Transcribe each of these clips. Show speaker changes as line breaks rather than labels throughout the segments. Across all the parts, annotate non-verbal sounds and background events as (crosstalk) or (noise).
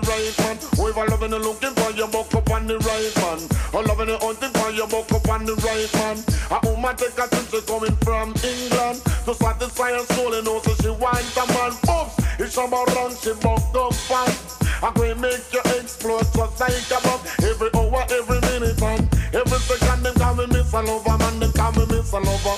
the right man. If I loving the looking for you, buck up on the right man. Oh, loving the hunting for you, buck up on the right man. A woman take a trip, she coming from England to satisfy her soul, and also she wants a man. Oops, it's about run, she buck up fast. Going to make you explode just like a bomb Every hour, every minute and every second Them call me Miss a Lover, man, them call me Miss a Lover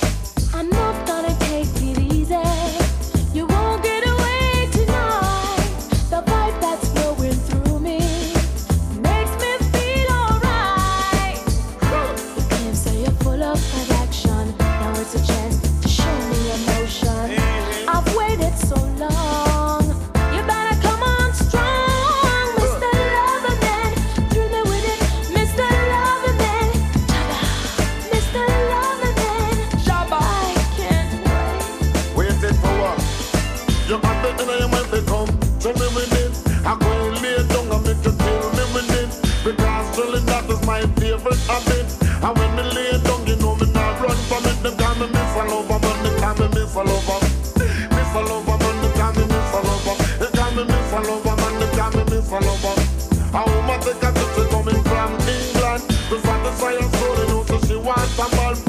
Take a
coming from England. To satisfy her soul, you know, so she wants a man!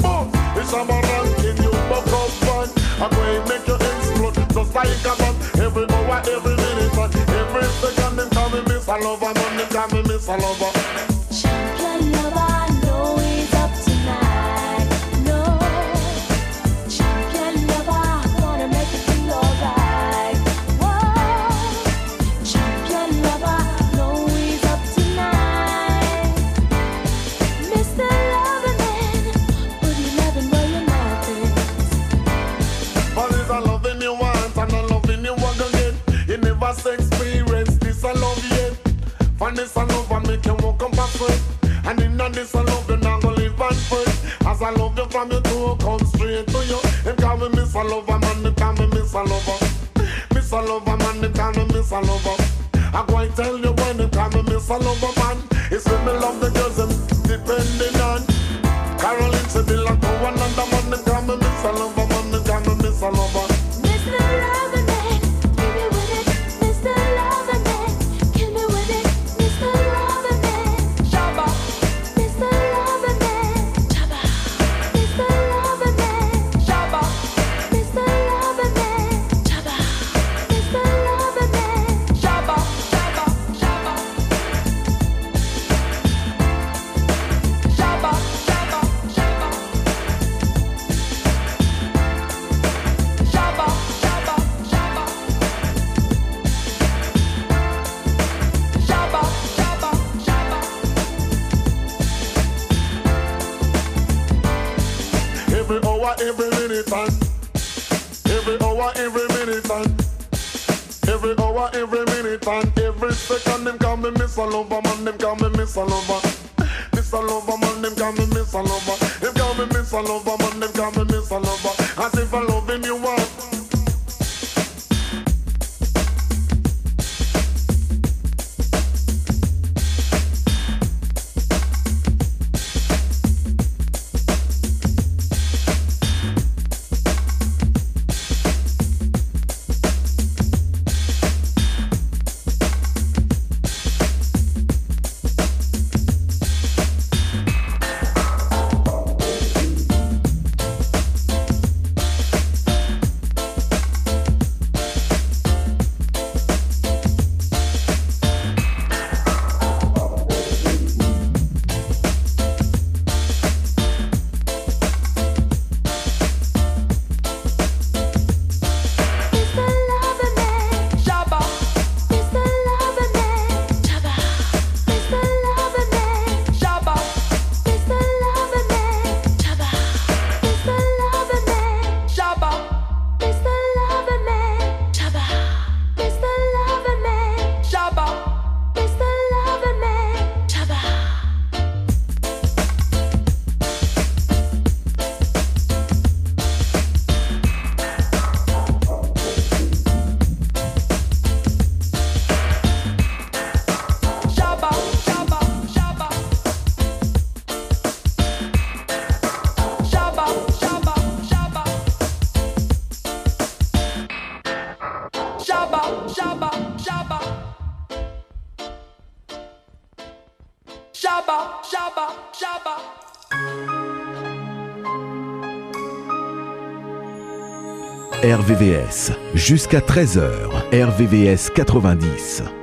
It's a man ranking, you buck up fun I'm going to make you explode. Just like a bomb Every hour, every minute, every second Them call me Miss Lover, man, they call me Miss Lover a Lover, man, they call me Miss a Lover. I go and tell you when they call me Miss a Lover, man. It's when me love the girls, them depending on. Caroline like to one another, man, they call me Miss a Lover, every minute, and every second, them call me Miss Lover, man, them call me Miss Lover. Miss Lover, man, them call me Miss Lover. Them call me Miss Lover, man, them call me Miss Lover. As if I loving you
RVVS, jusqu'à 13h, RVVS 90.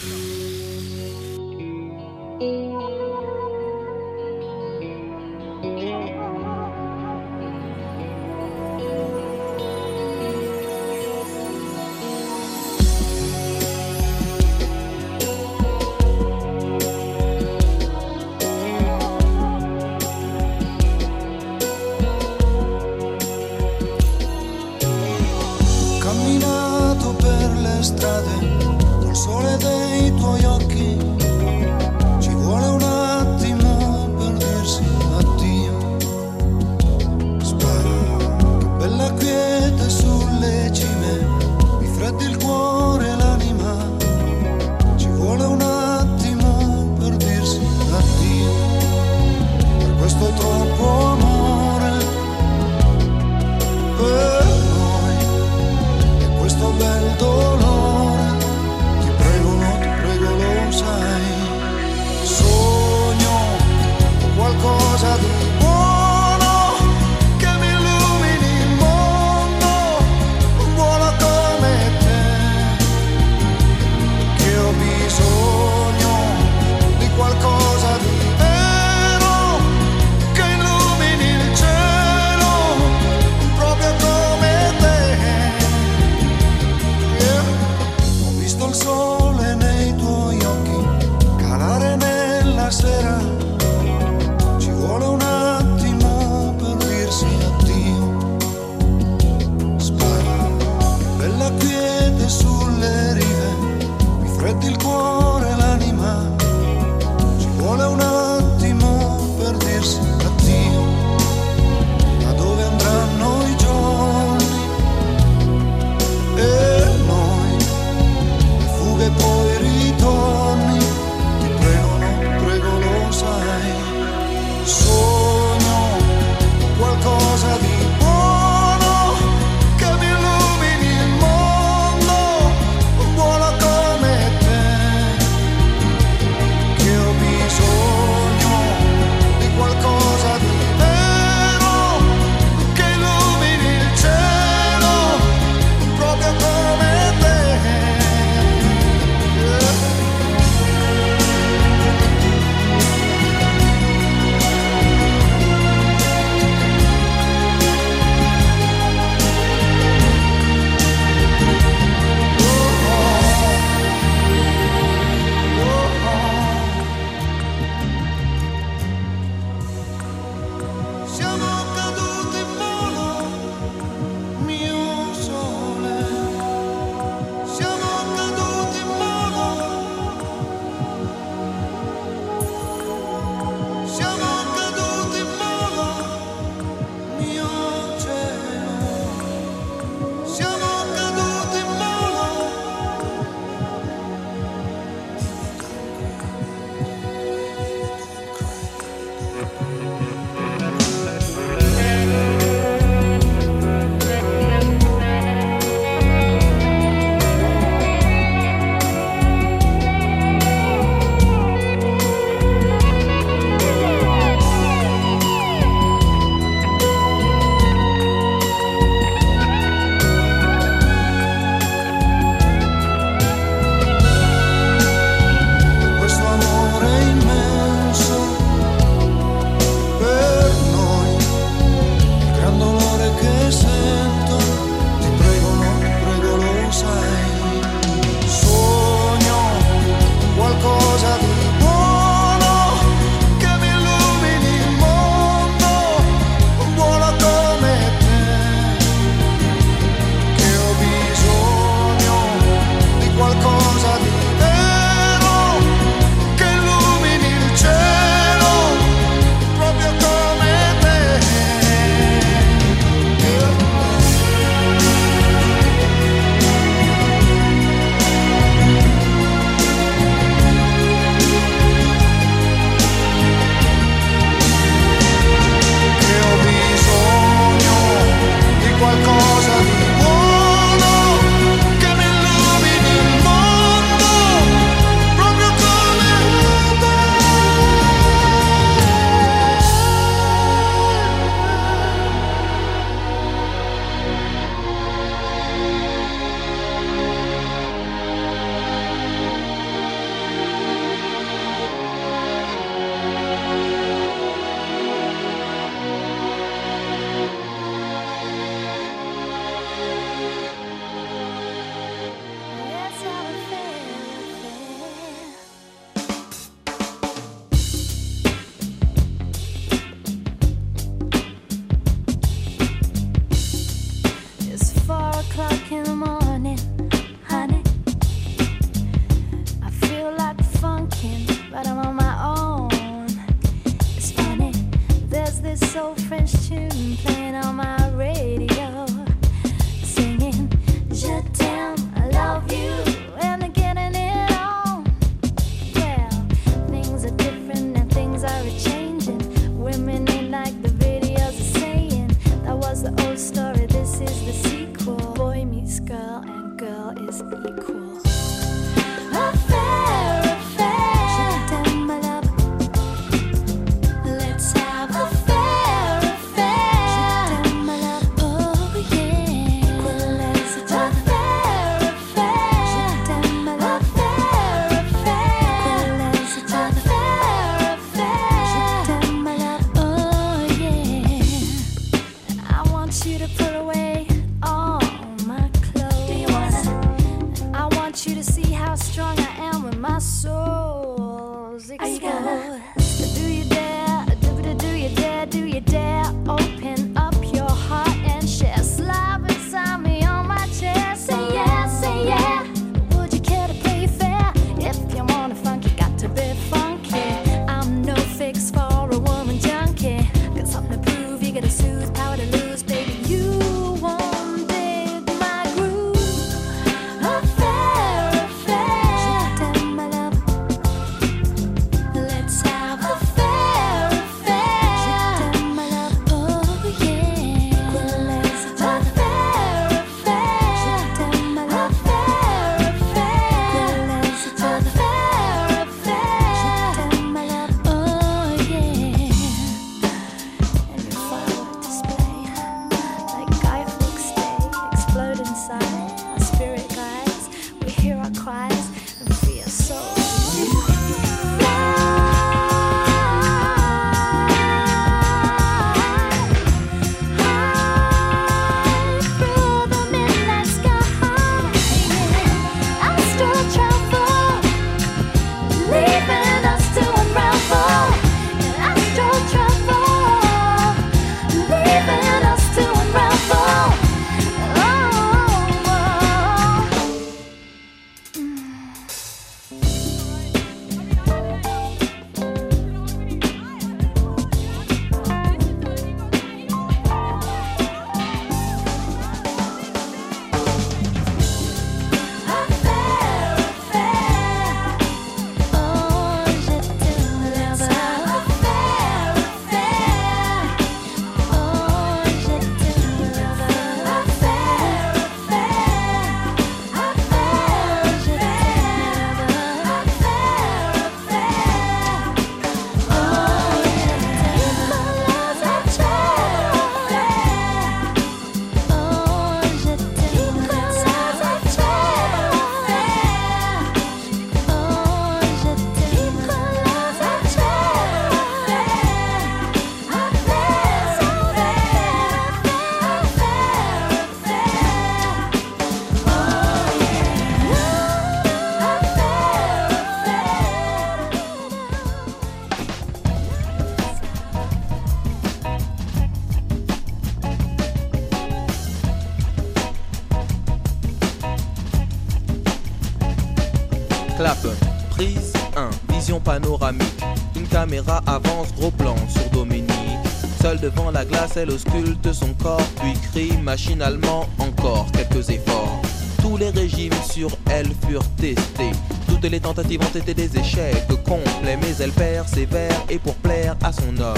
Elle ausculte son corps, puis crie machinalement encore quelques efforts. Tous les régimes sur elle furent testés. Toutes les tentatives ont été des échecs complets, mais elle persévère et pour plaire à son homme.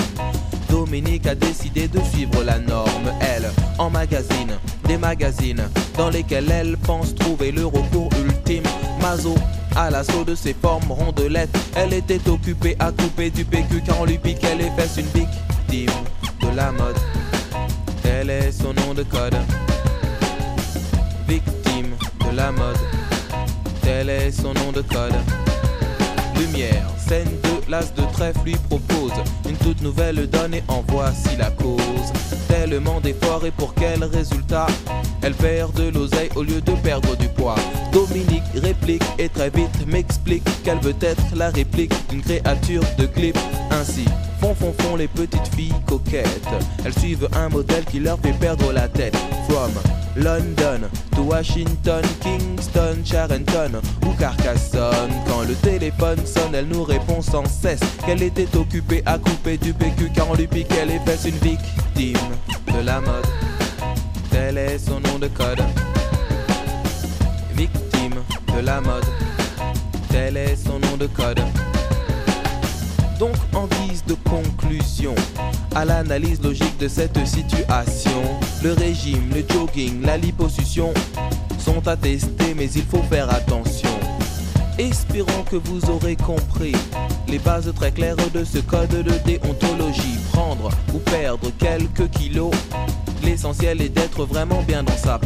Dominique a décidé de suivre la norme, elle, en magazine, des magazines dans lesquels elle pense trouver le recours ultime. Mazo, à l'assaut de ses formes rondelettes, elle était occupée à couper du PQ car on lui piquait les fesses une victime de la mode. Tel est son nom de code. Victime de la mode. Tel est son nom de code. Lumière, scène de l'as de trèfle lui propose une toute nouvelle donne et en voici la cause. Tellement d'efforts et pour quel résultat? Elle perd de l'oseille au lieu de perdre du poids. Dominique réplique et très vite m'explique qu'elle veut être la réplique d'une créature de clip. Ainsi, font font font les petites filles coquettes. Elles suivent un modèle qui leur fait perdre la tête. From London to Washington, Kingston, Charenton ou Carcassonne. Quand le téléphone sonne, elle nous répond sans cesse qu'elle était occupée à couper du PQ car on lui piquait les fesses une victime de la mode. Tel est son nom de code. Victime de la mode. Tel est son nom de code donc en guise de conclusion à l'analyse logique de cette situation. Le régime, le jogging, la liposuction sont attestés mais il faut faire attention. Espérons que vous aurez compris les bases très claires de ce code de déontologie. Prendre ou perdre quelques kilos, l'essentiel est d'être vraiment bien dans sa.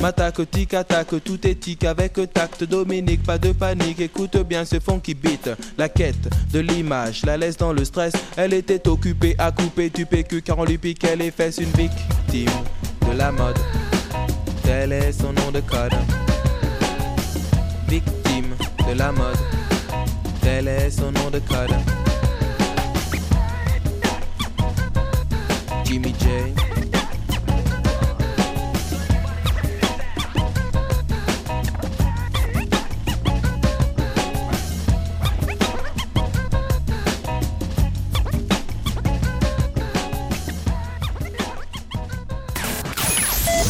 M'attaque, tic, attaque, tout est tic avec tact. Dominique, pas de panique, écoute bien ce fond qui bite. La quête de l'image, la laisse dans le stress. Elle était occupée à couper du PQ car on lui piquait les fesses. Une victime de la mode, tel est son nom de code. Victime de la mode, tel est son nom de code. Jimmy J.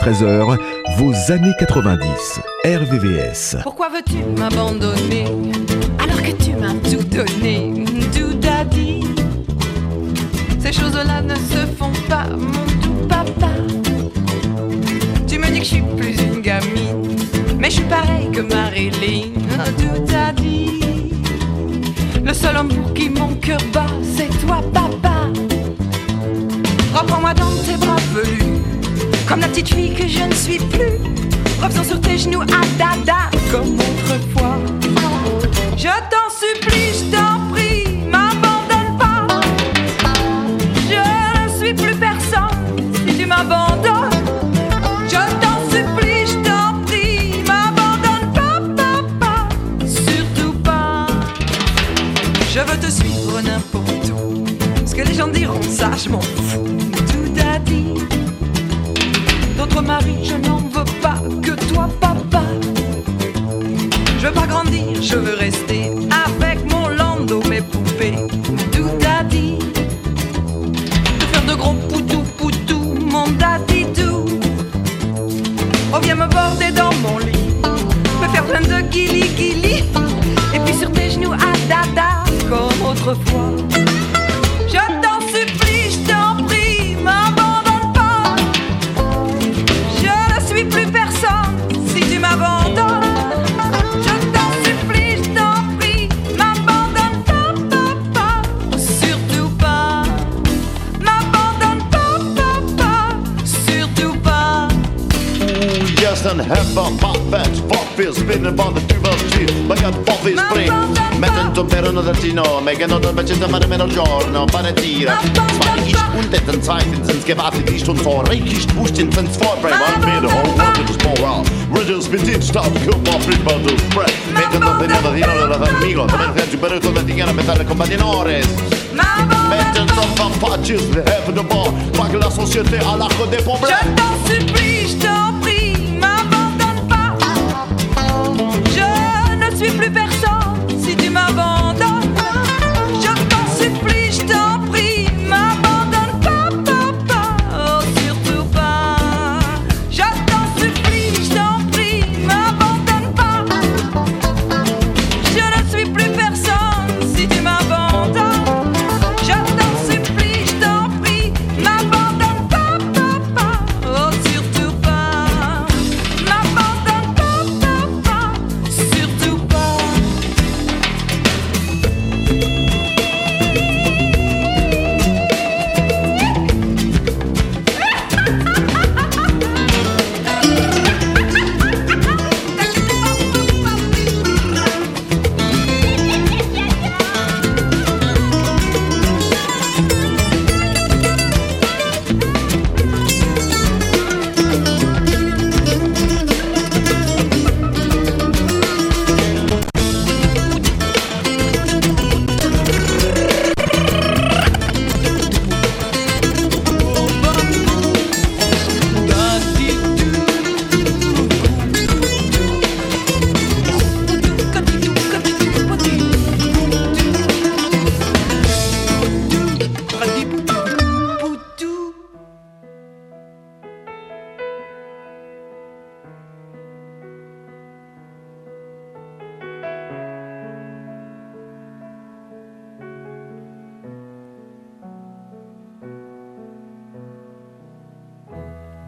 13h, vos années 90. RVVS.
Pourquoi veux-tu m'abandonner alors que tu m'as tout donné, tout dit? Ces choses-là ne se font pas, mon tout papa. Tu me dis que je suis plus une gamine, mais je suis pareil que Marilyn, tout dit. Le seul pour qui mon cœur bat, petite fille que je ne suis plus. Reviens sur tes genoux à dada, comme autrefois. Je t'en supplie, je t'en prie, m'abandonne pas. Je ne suis plus personne si tu m'abandonnes. Je t'en supplie, je t'en prie, m'abandonne pas, papa. Surtout pas. Je veux te suivre n'importe où. Ce que les gens diront, ça, je m'en fous. Je n'en veux pas que toi, papa. Je veux pas grandir, je veux rester beer, spinning van de tubastier. Ma che poffi spring, mettendo per una Latino, me
da bacetta mare meno giorno, fare tira. Zwei ist und den Zeiten sind's gewartet, ist und vor, reich ist Wustin, wenn's vorbei, man mir der whole world is more. Riddles mit den Stab, Körper, Flipper, du Spread. Mettendo per una Latino, la Amigo, da me che per il combattigano, mettere combattinores. Mettendo fan patches, le hefe de bar, pague la société à l'arc des problèmes.
Je t'en supplie, je t'en plus personne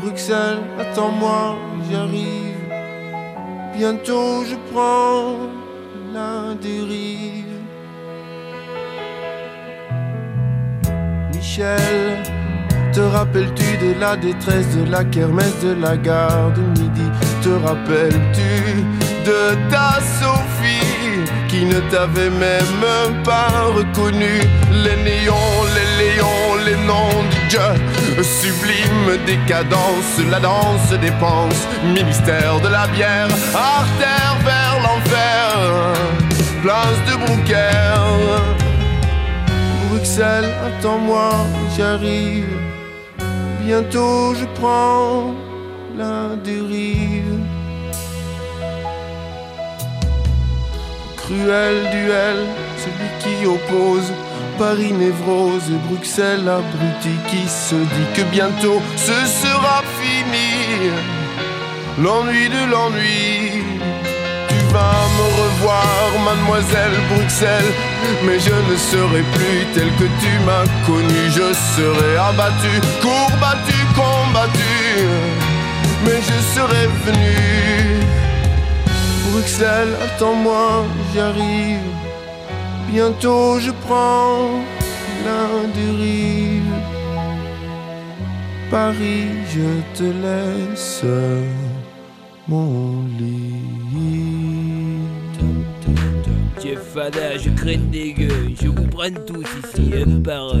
Bruxelles, attends-moi, j'arrive. Bientôt je prends la dérive. Michel, te rappelles-tu de la détresse de la kermesse de la gare de midi? Te rappelles-tu de ta Sophie qui ne t'avait même pas reconnu Les néons, les léons, les noms de Sublime décadence, la danse dépense, ministère de la bière, artère vers l'enfer, place de Brouckère. Bruxelles, attends-moi, j'arrive. Bientôt je prends la dérive. Cruel duel, celui qui oppose Paris névrose Bruxelles abruti qui se dit que bientôt ce sera fini. L'ennui de l'ennui. Tu vas me revoir, mademoiselle Bruxelles, mais je ne serai plus tel que tu m'as connu. Je serai abattu, courbattu, combattu, mais je serai venu. Bruxelles, attends-moi, j'arrive. Bientôt je prends la dérive. Paris, je te laisse mon lit.
Jeff Fada, je craigne des gueux, je vous prenne tous ici, un par un.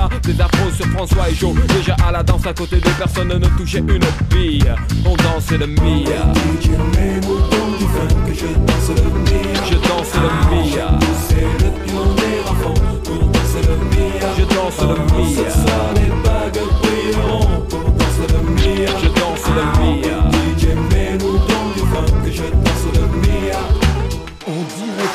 Terrasta. Des afros sur François et Joe. Déjà à la danse à côté de personne ne touchait une bille. On dansait le Mia.
Je danse le Mia.
Je danse le Mia.
C'est le pionnier avant pour danser le Mia.
Je danse le Mia.
Ce soir les bagues brilleront pour danser le Mia.
Je danse le Mia.
Du fun que je danse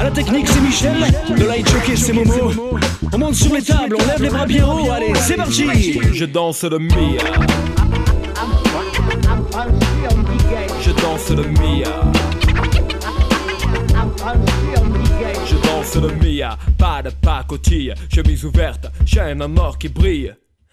À la technique, c'est Michel. Le light jockey, c'est Momo. On monte sur les tables, on lève les bras bien haut. Allez, c'est parti.
Je danse le Mia. Je danse le Mia. Je danse le Mia, pas de pacotille, chemise ouverte, chaîne en or qui brille.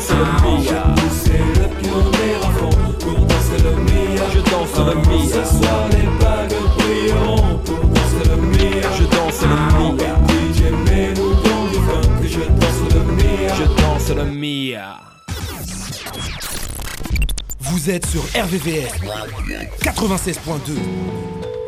danse le mia.
Pousser le
pion des raflons pour danser le mia.
Je danse le mia.
Ce soir les bagues brilleront pour danser le mia.
Je danse le mia.
DJ mets-nous dans du funk que je danse le mia.
Je danse le
mia.
Vous êtes sur RVVR 96.2.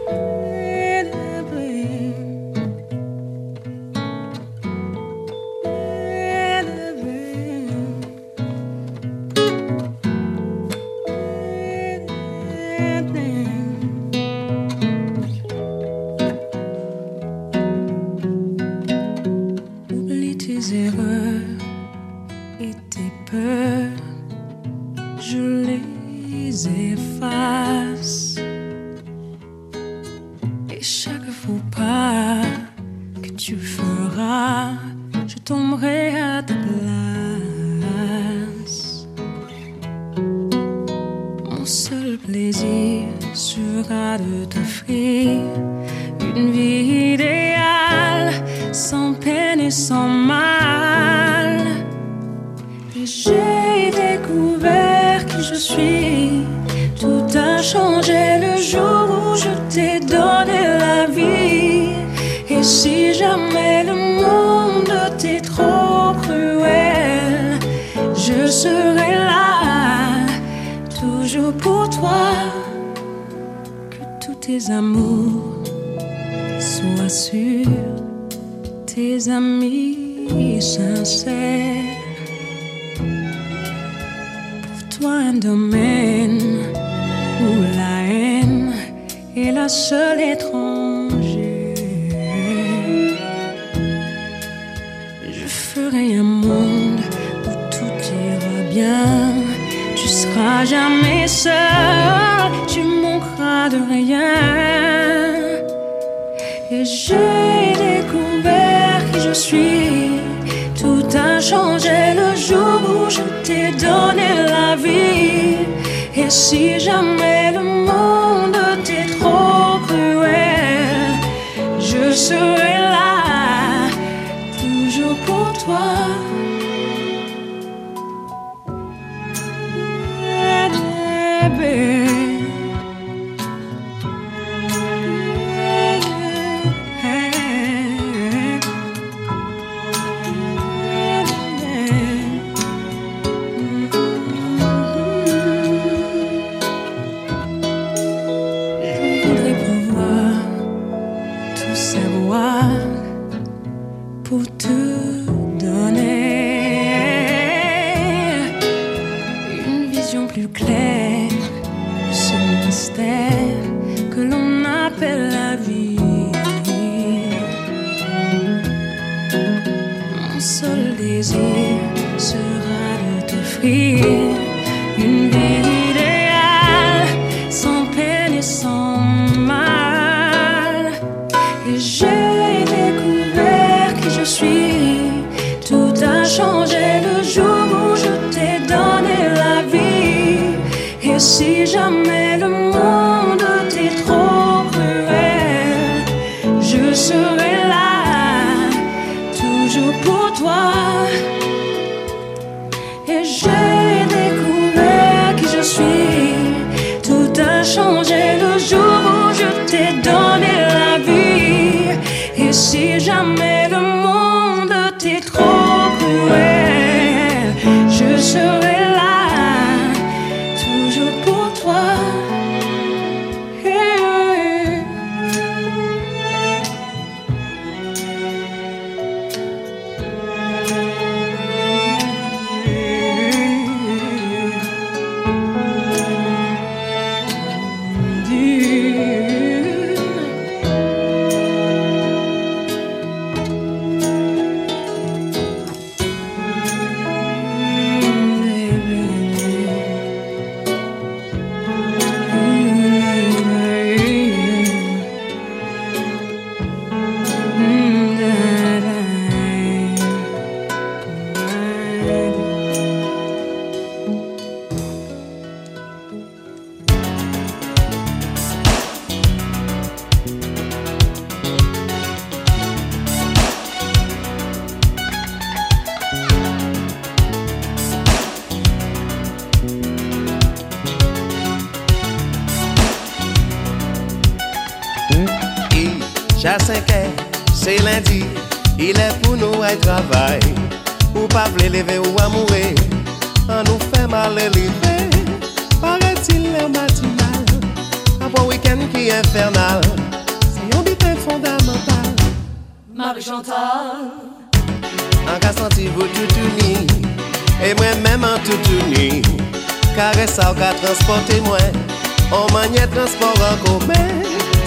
Si jamais le monde t'est trop cruel, je serai là, toujours pour toi. Que tous tes amours soient sûrs, tes amis sincères. Pour toi, un domaine où la haine est la seule étrange un monde où tout ira bien. Tu seras jamais seul, tu manqueras de rien. Et j'ai découvert qui je suis. Tout a changé le jour où je t'ai donné la vie. Et si jamais le monde t'est trop cruel, je serai seul désir sera de t'offrir une vie
Chacun qu'est, c'est lundi. Il est pour nous ay travailler, Ou pas vle leve ou mourir on nous fait mal eleve Pare ti le week-end qui est infernal. C'est un biten fondamental.
Marie
Chantal An ka santi vou toutouni, e mwen men an toutouni Kare sa ou ka transporte moi, an manye transport an koumen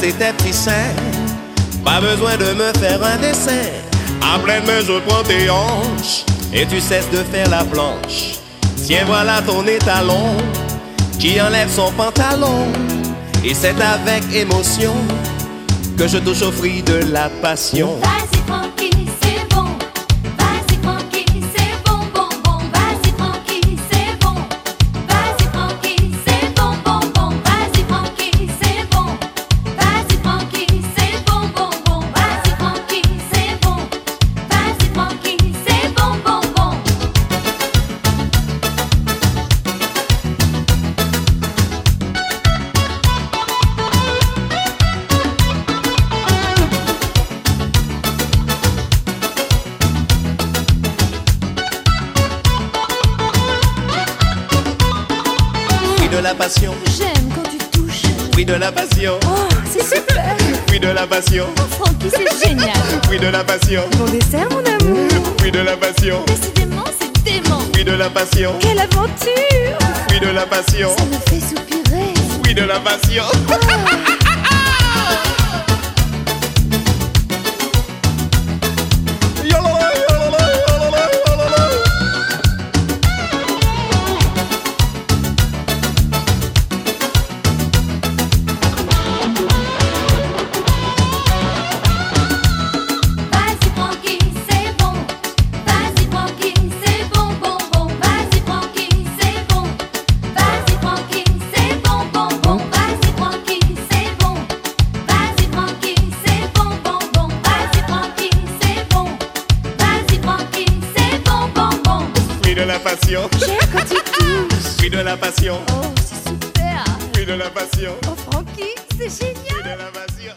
Petits seins, pas besoin de me faire un dessin. À pleine main, je prends tes hanches et tu cesses de faire la planche. Tiens, voilà ton étalon qui enlève son pantalon. Et c'est avec émotion que je touche au fruit de la passion. La passion,
Francky, c'est génial.
fruit de la passion,
Bon dessert, mon amour.
fruit de la passion,
Décidément, c'est dément.
fruit de la passion,
Quelle aventure
fruit de la passion,
Ça me fait soupirer.
fruit de la passion.
Vas-y (laughs)
fruit de la passion,
Oh, c'est super.
fruit de la passion,
Oh, Francky, c'est génial.
fruit de la passion.